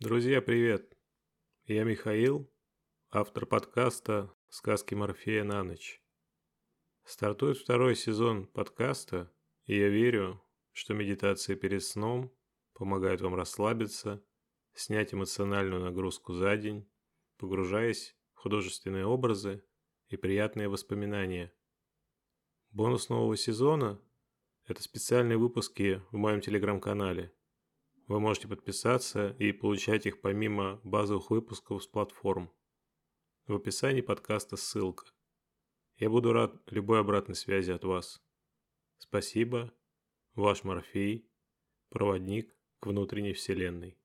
Друзья, привет! Я Михаил, автор подкаста «Сказки Морфея на ночь». Стартует второй сезон подкаста, и я верю, что медитация перед сном помогает вам расслабиться, снять эмоциональную нагрузку за день, погружаясь в художественные образы и приятные воспоминания. Бонус нового сезона – это специальные выпуски в моем телеграм-канале – вы можете подписаться и получать их помимо базовых выпусков с платформ. В описании подкаста ссылка. Я буду рад любой обратной связи от вас. Спасибо. Ваш Морфей, проводник к внутренней вселенной.